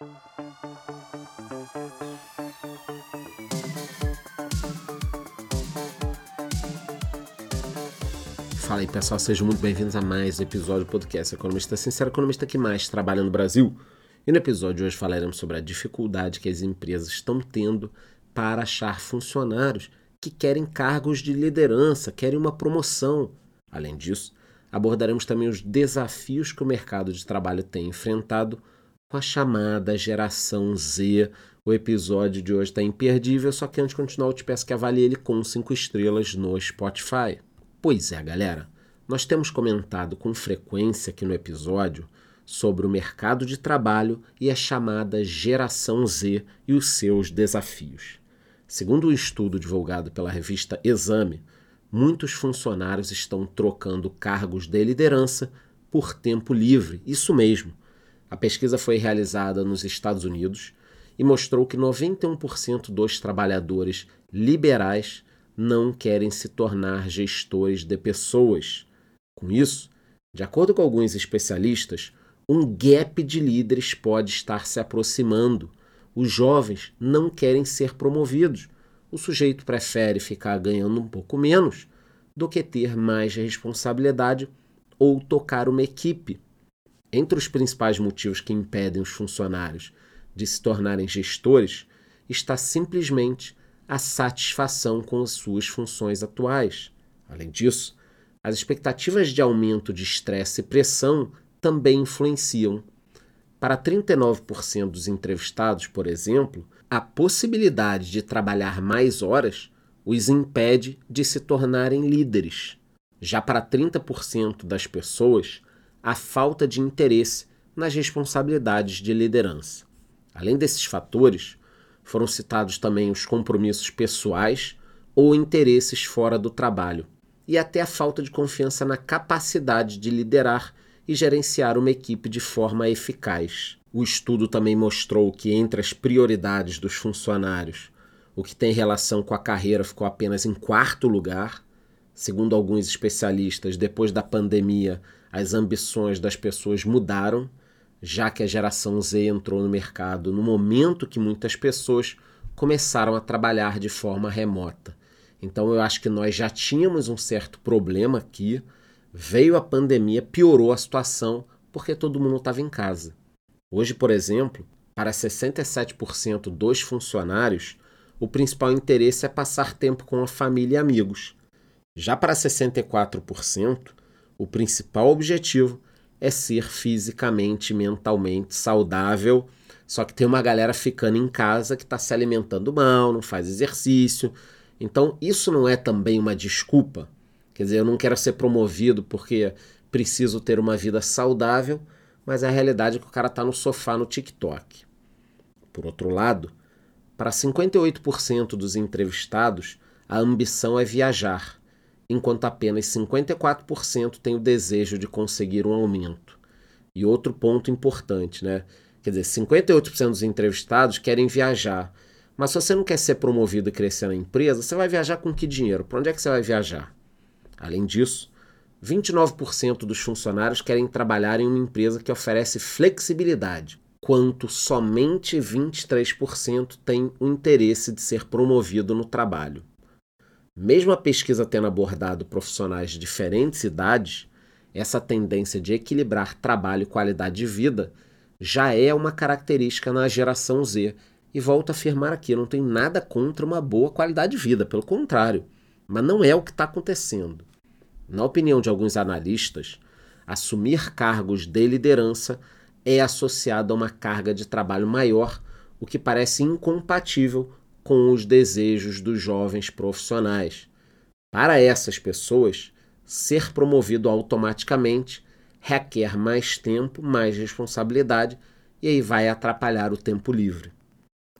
Fala aí pessoal, sejam muito bem-vindos a mais um episódio do podcast Economista Sincero, economista que mais trabalha no Brasil. E no episódio de hoje falaremos sobre a dificuldade que as empresas estão tendo para achar funcionários que querem cargos de liderança, querem uma promoção. Além disso, abordaremos também os desafios que o mercado de trabalho tem enfrentado com a chamada geração Z. O episódio de hoje está imperdível, só que antes de continuar eu te peço que avalie ele com 5 estrelas no Spotify. Pois é, galera, nós temos comentado com frequência aqui no episódio sobre o mercado de trabalho e a chamada geração Z e os seus desafios. Segundo um estudo divulgado pela revista Exame, muitos funcionários estão trocando cargos de liderança por tempo livre. Isso mesmo. A pesquisa foi realizada nos Estados Unidos e mostrou que 91% dos trabalhadores liberais não querem se tornar gestores de pessoas. Com isso, de acordo com alguns especialistas, um gap de líderes pode estar se aproximando. Os jovens não querem ser promovidos. O sujeito prefere ficar ganhando um pouco menos do que ter mais responsabilidade ou tocar uma equipe. Entre os principais motivos que impedem os funcionários de se tornarem gestores está simplesmente a satisfação com as suas funções atuais. Além disso, as expectativas de aumento de estresse e pressão também influenciam. Para 39% dos entrevistados, por exemplo, a possibilidade de trabalhar mais horas os impede de se tornarem líderes. Já para 30% das pessoas, a falta de interesse nas responsabilidades de liderança. Além desses fatores, foram citados também os compromissos pessoais ou interesses fora do trabalho, e até a falta de confiança na capacidade de liderar e gerenciar uma equipe de forma eficaz. O estudo também mostrou que entre as prioridades dos funcionários, o que tem relação com a carreira ficou apenas em quarto lugar. Segundo alguns especialistas, depois da pandemia, as ambições das pessoas mudaram já que a geração Z entrou no mercado no momento que muitas pessoas começaram a trabalhar de forma remota. Então eu acho que nós já tínhamos um certo problema aqui, veio a pandemia, piorou a situação porque todo mundo estava em casa. Hoje, por exemplo, para 67% dos funcionários, o principal interesse é passar tempo com a família e amigos. Já para 64%, o principal objetivo é ser fisicamente, mentalmente saudável. Só que tem uma galera ficando em casa que está se alimentando mal, não faz exercício. Então, isso não é também uma desculpa. Quer dizer, eu não quero ser promovido porque preciso ter uma vida saudável, mas a realidade é que o cara está no sofá no TikTok. Por outro lado, para 58% dos entrevistados, a ambição é viajar enquanto apenas 54% tem o desejo de conseguir um aumento. E outro ponto importante, né? Quer dizer, 58% dos entrevistados querem viajar. Mas se você não quer ser promovido e crescer na empresa, você vai viajar com que dinheiro? Para onde é que você vai viajar? Além disso, 29% dos funcionários querem trabalhar em uma empresa que oferece flexibilidade, quanto somente 23% têm o interesse de ser promovido no trabalho. Mesmo a pesquisa tendo abordado profissionais de diferentes idades, essa tendência de equilibrar trabalho e qualidade de vida já é uma característica na geração Z. E volto a afirmar aqui, não tem nada contra uma boa qualidade de vida, pelo contrário. Mas não é o que está acontecendo. Na opinião de alguns analistas, assumir cargos de liderança é associado a uma carga de trabalho maior, o que parece incompatível com os desejos dos jovens profissionais. Para essas pessoas, ser promovido automaticamente requer mais tempo, mais responsabilidade e aí vai atrapalhar o tempo livre.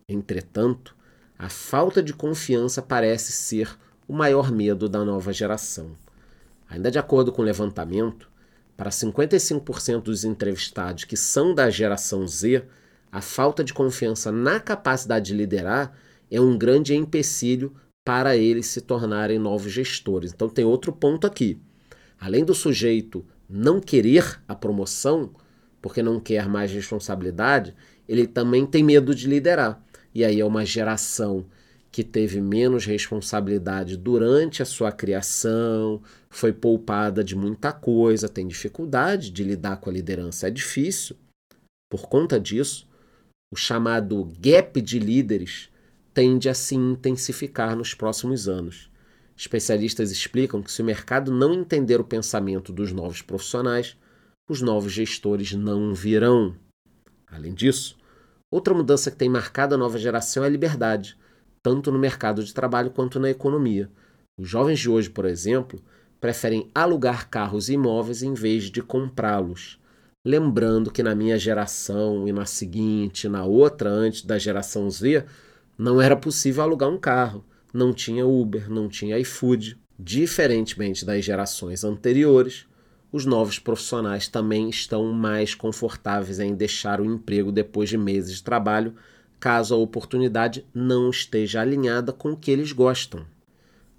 Entretanto, a falta de confiança parece ser o maior medo da nova geração. Ainda de acordo com o levantamento, para 55% dos entrevistados que são da geração Z, a falta de confiança na capacidade de liderar é um grande empecilho para eles se tornarem novos gestores. Então tem outro ponto aqui. Além do sujeito não querer a promoção, porque não quer mais responsabilidade, ele também tem medo de liderar. E aí é uma geração que teve menos responsabilidade durante a sua criação, foi poupada de muita coisa, tem dificuldade de lidar com a liderança, é difícil. Por conta disso, o chamado gap de líderes tende a se intensificar nos próximos anos. Especialistas explicam que se o mercado não entender o pensamento dos novos profissionais, os novos gestores não virão. Além disso, outra mudança que tem marcado a nova geração é a liberdade tanto no mercado de trabalho quanto na economia. Os jovens de hoje, por exemplo, preferem alugar carros e imóveis em vez de comprá-los. Lembrando que na minha geração e na seguinte, na outra, antes da geração Z, não era possível alugar um carro. Não tinha Uber, não tinha iFood. Diferentemente das gerações anteriores, os novos profissionais também estão mais confortáveis em deixar o emprego depois de meses de trabalho caso a oportunidade não esteja alinhada com o que eles gostam.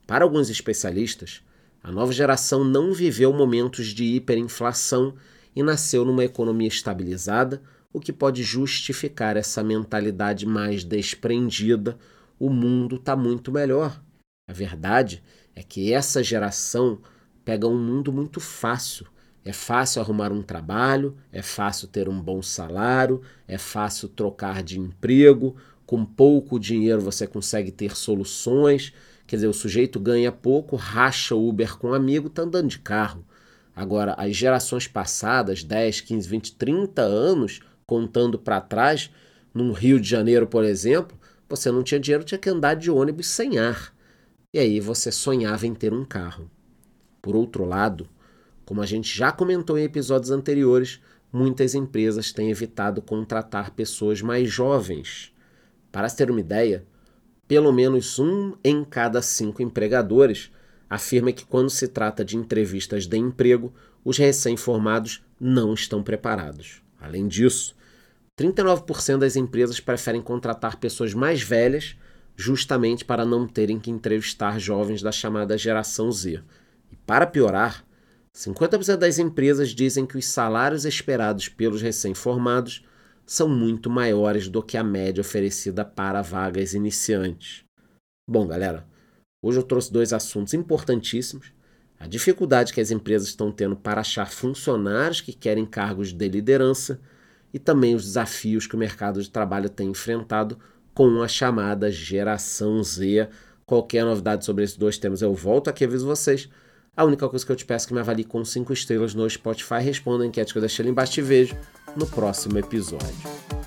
Para alguns especialistas, a nova geração não viveu momentos de hiperinflação e nasceu numa economia estabilizada, o que pode justificar essa mentalidade mais desprendida. O mundo está muito melhor. A verdade é que essa geração pega um mundo muito fácil é fácil arrumar um trabalho, é fácil ter um bom salário, é fácil trocar de emprego, com pouco dinheiro você consegue ter soluções. Quer dizer, o sujeito ganha pouco, racha Uber com um amigo, está andando de carro. Agora, as gerações passadas, 10, 15, 20, 30 anos, contando para trás, no Rio de Janeiro, por exemplo, você não tinha dinheiro, tinha que andar de ônibus sem ar. E aí você sonhava em ter um carro. Por outro lado, como a gente já comentou em episódios anteriores, muitas empresas têm evitado contratar pessoas mais jovens. Para ter uma ideia, pelo menos um em cada cinco empregadores afirma que, quando se trata de entrevistas de emprego, os recém-formados não estão preparados. Além disso, 39% das empresas preferem contratar pessoas mais velhas justamente para não terem que entrevistar jovens da chamada geração Z. E para piorar, 50% das empresas dizem que os salários esperados pelos recém-formados são muito maiores do que a média oferecida para vagas iniciantes. Bom, galera, hoje eu trouxe dois assuntos importantíssimos: a dificuldade que as empresas estão tendo para achar funcionários que querem cargos de liderança e também os desafios que o mercado de trabalho tem enfrentado com a chamada geração Z. Qualquer novidade sobre esses dois temas eu volto aqui e aviso vocês. A única coisa que eu te peço é que me avalie com 5 estrelas no Spotify. Responda a enquete que eu deixei ali embaixo e vejo no próximo episódio.